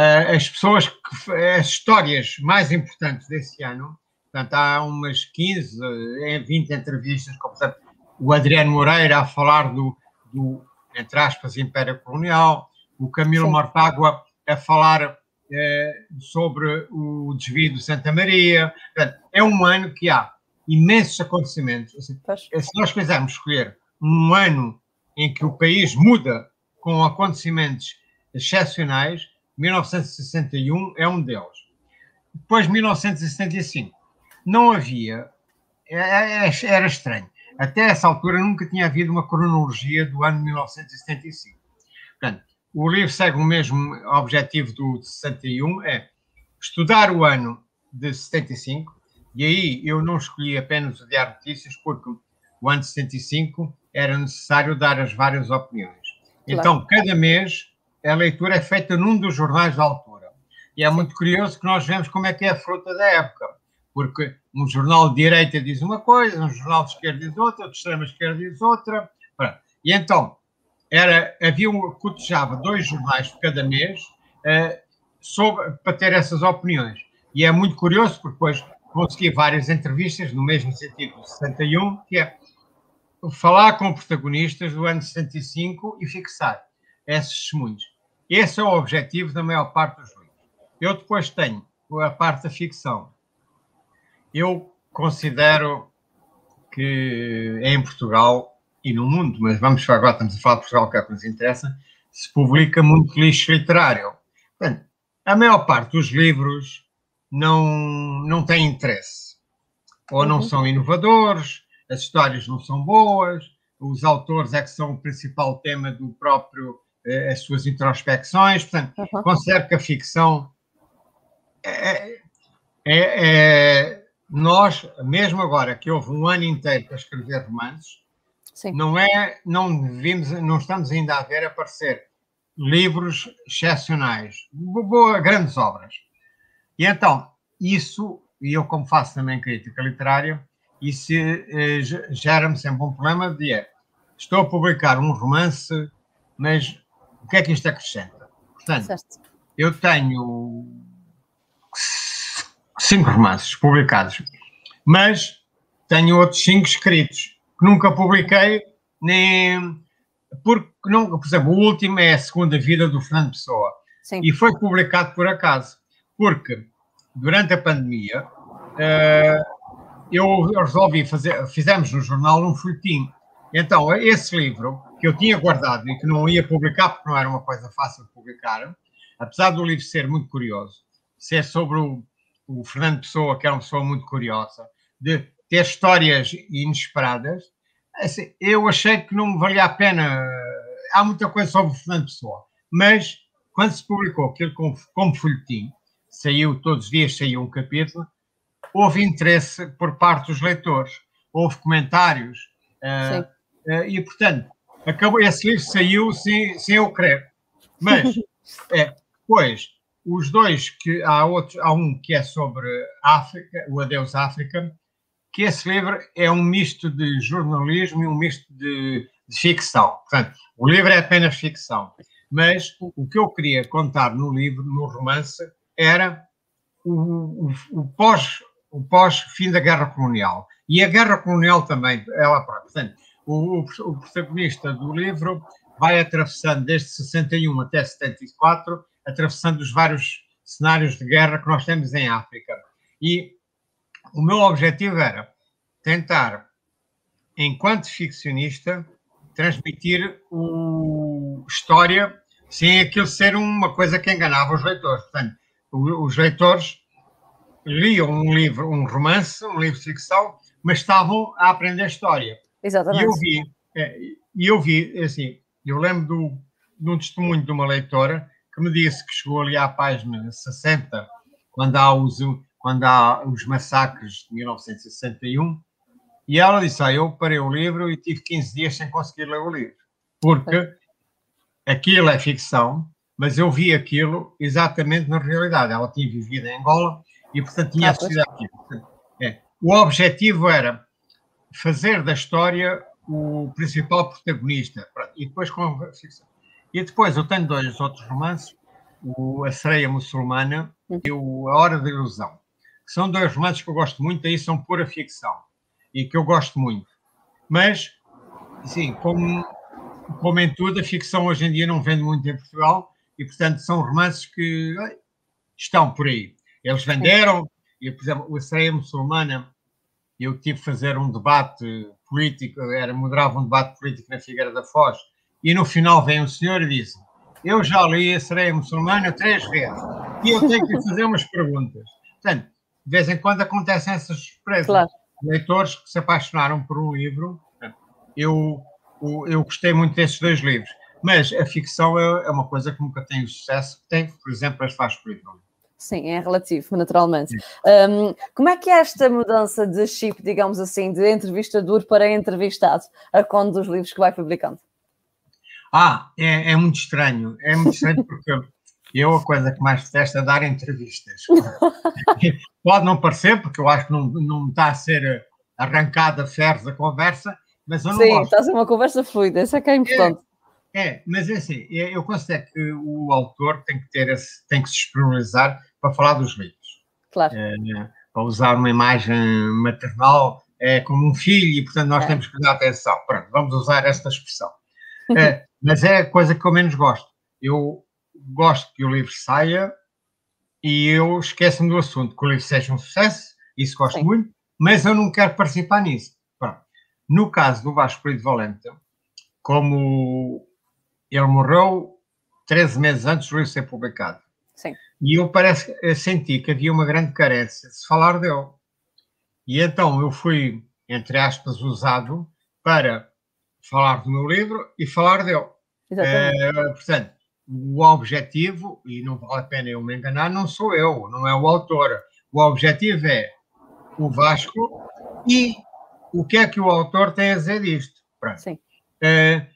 Ah, as pessoas, que, as histórias mais importantes desse ano, portanto, há umas 15, 20 entrevistas, como por exemplo, o Adriano Moreira a falar do, do entre aspas, Império Colonial, o Camilo Sim. Mortágua a falar eh, sobre o desvio de Santa Maria. Portanto, é um ano que há imensos acontecimentos. Assim, se nós quisermos escolher um ano em que o país muda com acontecimentos excepcionais, 1961 é um deles. Depois, 1975, não havia, é, é, é, era estranho. Até essa altura nunca tinha havido uma cronologia do ano 1975. Portanto, o livro segue o mesmo objetivo do 61, é estudar o ano de 75, e aí eu não escolhi apenas o Diário de Notícias, porque o ano de 75 era necessário dar as várias opiniões. Claro. Então, cada mês, a leitura é feita num dos jornais da altura. E é muito curioso que nós vemos como é que é a fruta da época, porque um jornal de direita diz uma coisa, um jornal de esquerda diz outra, de extrema esquerda diz outra. E então, era, havia um, cotejava dois jornais por cada mês uh, sobre, para ter essas opiniões. E é muito curioso, porque depois consegui várias entrevistas no mesmo sentido de 61, que é falar com protagonistas do ano 65 e fixar esses testemunhos. Esse é o objetivo da maior parte dos livros. Eu depois tenho a parte da ficção. Eu considero que em Portugal e no mundo, mas vamos agora estamos a falar de Portugal, que é o que nos interessa, se publica muito lixo literário. Portanto, a maior parte dos livros não, não tem interesse. Ou não uhum. são inovadores, as histórias não são boas, os autores é que são o principal tema do próprio, eh, as suas introspecções. Portanto, uhum. considero que a ficção é, é, é, nós, mesmo agora que houve um ano inteiro para escrever romances, Sim. não é, não vimos, não estamos ainda a ver aparecer livros excepcionais, boa, grandes obras. E então, isso, e eu como faço também crítica literária, isso eh, gera-me sempre um problema de é, estou a publicar um romance, mas o que é que isto acrescenta? Portanto, certo. eu tenho cinco romances publicados, mas tenho outros cinco escritos que nunca publiquei, nem porque não, por exemplo, o último é a segunda vida do Fernando Pessoa Sim. e foi publicado por acaso, porque durante a pandemia uh, eu, resolvi fazer, fizemos no jornal um folhetim. Então, esse livro, que eu tinha guardado e que não ia publicar porque não era uma coisa fácil de publicar, apesar do livro ser muito curioso, ser sobre o, o Fernando Pessoa, que era uma pessoa muito curiosa, de ter histórias inesperadas, assim, eu achei que não me valia a pena. Há muita coisa sobre o Fernando Pessoa, mas quando se publicou aquilo como, como folhetim, saiu todos os dias, saiu um capítulo, houve interesse por parte dos leitores, houve comentários, uh, uh, e portanto, acabou, esse livro saiu sem, sem eu crer. Mas, é, depois, os dois, que há, outros, há um que é sobre África, o Adeus África, que esse livro é um misto de jornalismo e um misto de, de ficção. Portanto, o livro é apenas ficção. Mas o que eu queria contar no livro, no romance, era o, o, o pós o pós-fim da guerra colonial. E a guerra colonial também, ela própria. Portanto, o, o, protagonista do livro vai atravessando desde 61 até 74, atravessando os vários cenários de guerra que nós temos em África. E o meu objetivo era tentar, enquanto ficcionista, transmitir o história sem aquilo ser uma coisa que enganava os leitores. Portanto, os leitores liam um livro, um romance, um livro de ficção, mas estavam a aprender história. Exatamente. E eu vi, é, e eu vi, assim, eu lembro do, de um testemunho de uma leitora que me disse que chegou ali à página 60, quando há os, quando há os massacres de 1961, e ela disse: ah, Eu parei o livro e tive 15 dias sem conseguir ler o livro, porque aquilo é ficção, mas eu vi aquilo exatamente na realidade. Ela tinha vivido em Angola e, portanto, tinha ah, assistido àquilo. É. O objetivo era fazer da história o principal protagonista. E depois com E depois eu tenho dois outros romances, o A Sereia Muçulmana uhum. e o A Hora da Ilusão. São dois romances que eu gosto muito, aí são pura ficção e que eu gosto muito. Mas, sim, como como em tudo, a ficção hoje em dia não vende muito em Portugal e, portanto, são romances que estão por aí. Eles venderam, e, por exemplo, o Estreia Muçulmana, eu tive que fazer um debate político, era, moderava um debate político na Figueira da Foz, e no final vem um senhor e diz eu já li a Estreia Muçulmana três vezes, e eu tenho que fazer umas perguntas. Portanto, de vez em quando acontecem essas surpresas. Claro. Leitores que se apaixonaram por um livro, eu, eu gostei muito desses dois livros, mas a ficção é, é uma coisa que nunca tem o sucesso que tem, por exemplo, as faz livro. Sim, é relativo, naturalmente. Um, como é que é esta mudança de chip, digamos assim, de entrevistador para entrevistado, a conta dos livros que vai publicando? Ah, é, é muito estranho. É muito estranho porque eu a coisa que mais detesto é dar entrevistas. Pode não parecer, porque eu acho que não, não está a ser arrancada ferros a conversa, mas eu não Sim, gosto. está a ser uma conversa fluida, isso é que é importante. É, é mas é assim, é, eu considero que o autor tem que ter esse, tem que se disponibilizar para falar dos livros. Claro. É, para usar uma imagem maternal é como um filho e, portanto, nós é. temos que dar atenção. Pronto, vamos usar esta expressão. É, mas é a coisa que eu menos gosto. Eu gosto que o livro saia e eu esqueço-me do assunto, que o livro seja um sucesso, isso gosto Sim. muito, mas eu não quero participar nisso. Pronto. No caso do Vasco Perido Valente, como ele morreu 13 meses antes do livro ser publicado, Sim. E eu parece eu senti que havia uma grande carência de se falar dele. E então eu fui, entre aspas, usado para falar do meu livro e falar dele. Exatamente. É, portanto, o objetivo, e não vale a pena eu me enganar, não sou eu, não é o autor. O objetivo é o Vasco e o que é que o autor tem a dizer disto. Pronto. Sim. É,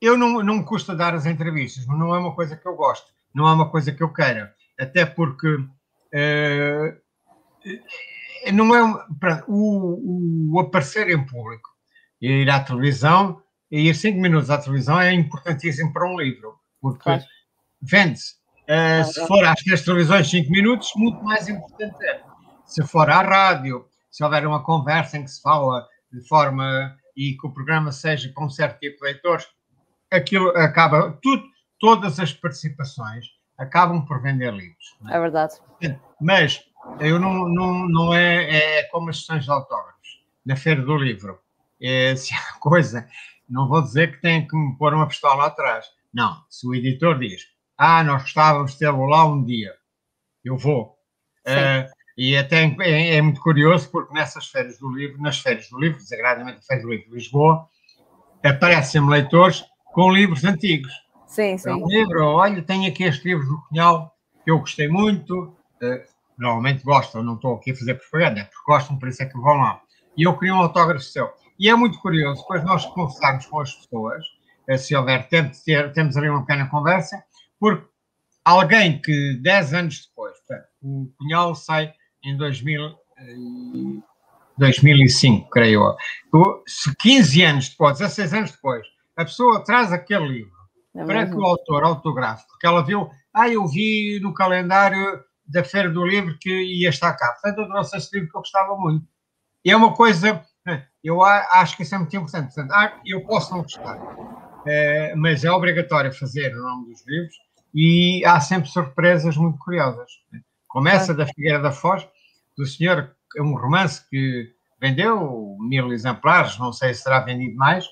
eu não, não me custa dar as entrevistas, mas não é uma coisa que eu gosto não é uma coisa que eu queira, até porque uh, não é o, o, aparecer em público, ir à televisão, e ir cinco minutos à televisão é importantíssimo para um livro, porque claro. vende-se. Uh, se for às três televisões, cinco minutos, muito mais importante é. Se for à rádio, se houver uma conversa em que se fala de forma e que o programa seja com um certo tipo de leitores, aquilo acaba tudo todas as participações acabam por vender livros. É? é? verdade. Mas eu não, não, não é, é como as sessões de autógrafos na Feira do Livro. É, se a coisa, não vou dizer que tem que me pôr uma pistola atrás. Não, se o editor diz, ah, nós gostávamos de tê-lo lá um dia, eu vou. Uh, e até é, é, muito curioso porque nessas feiras do livro, nas feiras do livro, desagradamente a Feira do Livro de Lisboa, aparecem leitores com livros antigos. Sim, sim. É um livro, olha, tenho aqui este livro do Cunhal que eu gostei muito. Uh, normalmente gostam, não estou aqui a fazer propaganda, é porque gostam, por isso é que vão lá. E eu queria um autógrafo seu. E é muito curioso, depois nós conversarmos com as pessoas, uh, se houver tempo de ter, temos ali uma pequena conversa, porque alguém que 10 anos depois, portanto, o Cunhal sai em 2000, 2005, creio eu. Se 15 anos depois, 16 anos depois, a pessoa traz aquele livro é para que o autor autografe, porque ela viu, ah, eu vi no calendário da Feira do Livro que ia estar cá. Portanto, eu trouxe esse livro que eu gostava muito. E é uma coisa, eu acho que isso é muito importante. Portanto, ah, eu posso não gostar, é, mas é obrigatório fazer o nome dos livros e há sempre surpresas muito curiosas. Começa da Figueira da Foz, do senhor, é um romance que vendeu mil exemplares, não sei se será vendido mais,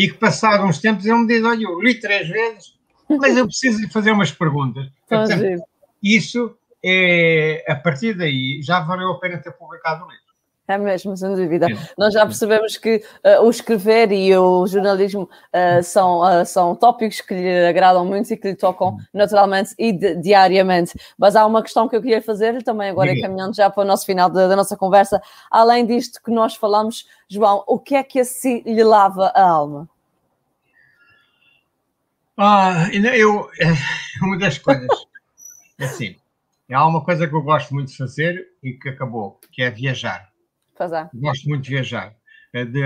e que passado uns tempos ele me diz, olha, eu li três vezes, mas eu preciso lhe fazer umas perguntas. Portanto, isso, é, a partir daí, já valeu a pena ter publicado o livro. É mesmo, sem dúvida. Nós já percebemos que uh, o escrever e o jornalismo uh, são, uh, são tópicos que lhe agradam muito e que lhe tocam naturalmente e de, diariamente. Mas há uma questão que eu queria fazer também, agora caminhando já para o nosso final da, da, nossa conversa. Além disto que nós falamos, João, o que é que assim lhe lava a alma? Ah, eu, é uma das coisas, é assim, há uma coisa que eu gosto muito de fazer e que acabou, que é viajar Gosto muito de viajar. É de,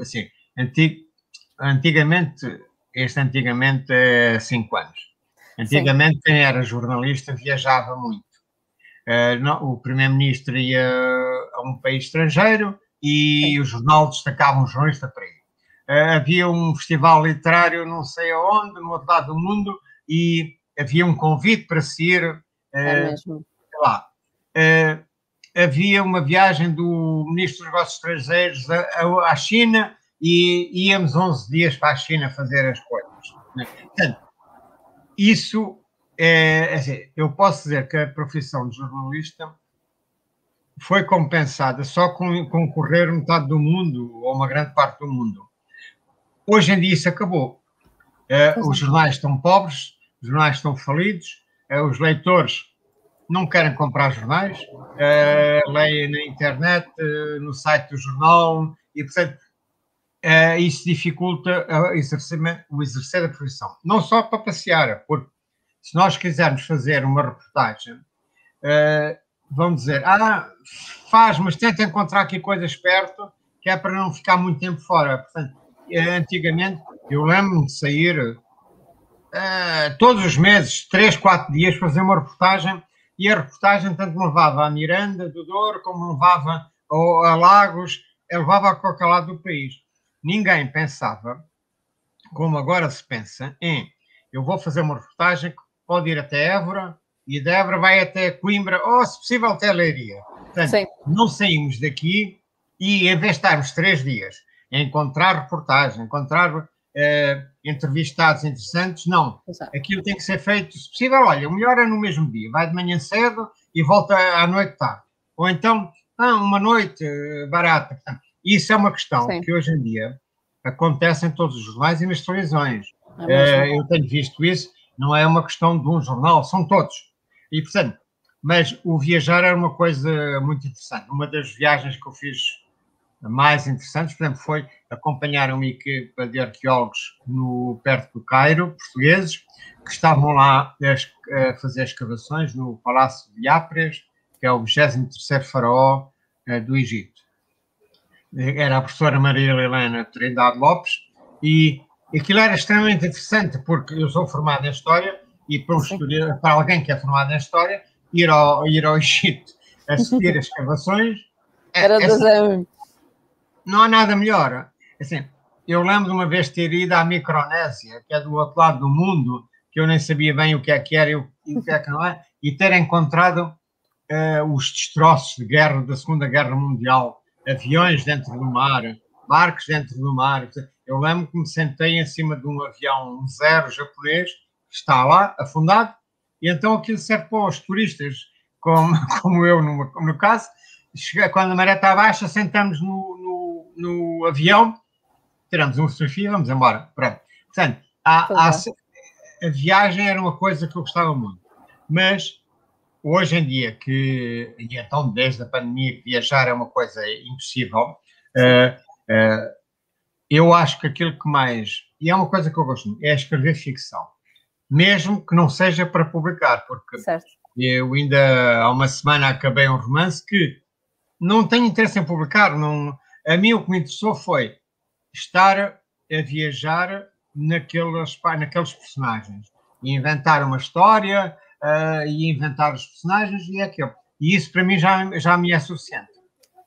assim, antig, antigamente, este antigamente é cinco anos. Antigamente, Sim. quem era jornalista viajava muito. Uh, não, o primeiro-ministro ia a um país estrangeiro e Sim. o jornal destacava um jornalista para ir. havia um festival literário não sei aonde, no outro lado do mundo, e havia um convite para se ir é mesmo. lá. Havia uma viagem do Ministro dos Negócios Estrangeiros à China e íamos 11 dias para a China fazer as coisas. Né? Portanto, isso é, assim, eu posso dizer que a profissão de jornalista foi compensada só com concorrer metade do mundo ou uma grande parte do mundo. Hoje em dia isso acabou. Uh, os jornais estão pobres, os jornais estão falidos, uh, os leitores não querem comprar jornais, uh, leem na internet, uh, no site do jornal, e portanto isso dificulta o exercimento, o exercer da profissão. Não só para passear, porque se nós quisermos fazer uma reportagem, vão dizer, ah, faz, mas tenta encontrar aqui coisas perto, que é para não ficar muito tempo fora. Portanto, antigamente, eu lembro-me de sair uh, todos os meses, três, quatro dias, fazer uma reportagem, e a reportagem tanto me levava a Miranda do Douro, como me levava a Lagos, levava a qualquer lado do país. Ninguém pensava, como agora se pensa, em eu vou fazer uma reportagem que pode ir até Évora, e de Évora vai até Coimbra, ou se possível até Leiria. Portanto, Sim. não saímos daqui e em vez de estarmos três dias a encontrar reportagem, encontrar Uh, entrevistados interessantes, não. Exato. Aquilo tem que ser feito, se possível, olha, o melhor é no mesmo dia, vai de manhã cedo e volta à noite tarde. Ou então, ah, uma noite uh, barata. Isso é uma questão Sim. que hoje em dia acontece em todos os jornais e nas televisões. É uh, eu tenho visto isso, não é uma questão de um jornal, são todos. E, portanto, mas o viajar era uma coisa muito interessante. Uma das viagens que eu fiz mais interessantes, por exemplo, foi acompanhar uma equipa de arqueólogos no, perto do Cairo, portugueses, que estavam lá a, fazer escavações no Palácio de Apres, que é o 23º faraó eh, do Egito. Era a professora Maria Helena Trindade Lopes e aquilo era extremamente interessante porque eu sou formado em História e para, um para alguém que é formado em História, ir ao, ir ao Egito assistir as escavações. É, Era é, não há nada melhor. Assim, eu lembro de uma vez ter ido à Micronésia, que é do outro lado do mundo, que eu nem sabia bem o que é que era e o que é que não é, e ter encontrado uh, os destroços de guerra da Segunda Guerra Mundial, aviões dentro do mar, barcos dentro do mar. Eu lembro que me sentei em cima de um avião zero japonês está lá, afundado, e então aquilo serve para os turistas, como, como eu no, no caso, quando a maré está baixa, sentamos no, no, no avião, tiramos uma fotografia e vamos embora. Pronto. Portanto, há, há, a viagem era uma coisa que eu gostava muito, mas hoje em dia, que e então desde a pandemia, viajar é uma coisa impossível, uh, uh, eu acho que aquilo que mais, e é uma coisa que eu gosto muito, é escrever ficção mesmo que não seja para publicar, porque certo. eu ainda há uma semana acabei um romance que não tenho interesse em publicar. Não, a mim o que me interessou foi estar a viajar naqueles, naqueles personagens e inventar uma história uh, e inventar os personagens e é aquilo. E isso para mim já, já me é suficiente.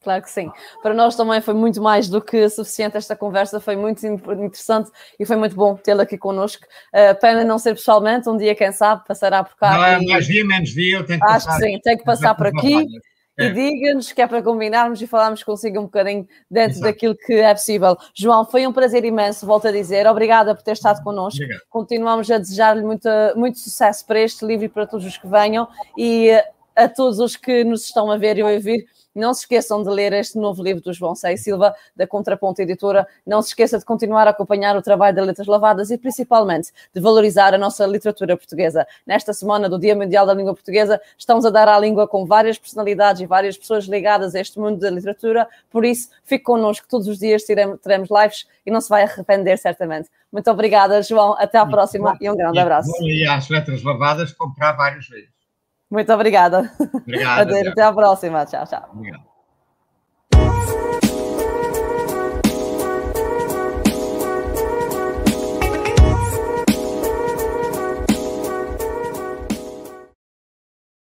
Claro que sim. Para nós também foi muito mais do que suficiente esta conversa, foi muito interessante e foi muito bom tê-la aqui connosco. Uh, pena não ser pessoalmente, um dia, quem sabe, passará por cá. Não, é mais dia, menos dia, eu tenho que Acho passar. Acho que sim, tenho que passar por aqui. É. E diga-nos que é para combinarmos e falarmos consigo um bocadinho dentro Exato. daquilo que é possível. João, foi um prazer imenso, volto a dizer. Obrigada por ter estado connosco. Obrigado. Continuamos a desejar-lhe muito, muito sucesso para este livro e para todos os que venham e a todos os que nos estão a ver e a ouvir não se esqueçam de ler este novo livro do João Sei Silva, da Contraponto Editora. Não se esqueça de continuar a acompanhar o trabalho da Letras Lavadas e, principalmente, de valorizar a nossa literatura portuguesa. Nesta semana do Dia Mundial da Língua Portuguesa, estamos a dar à língua com várias personalidades e várias pessoas ligadas a este mundo da literatura. Por isso, fique connosco todos os dias, teremos lives e não se vai arrepender, certamente. Muito obrigada, João. Até à próxima e um grande abraço. E às Letras Lavadas comprar vários livros. Muito obrigada. Obrigado. Até a próxima. Tchau, tchau. Obrigado.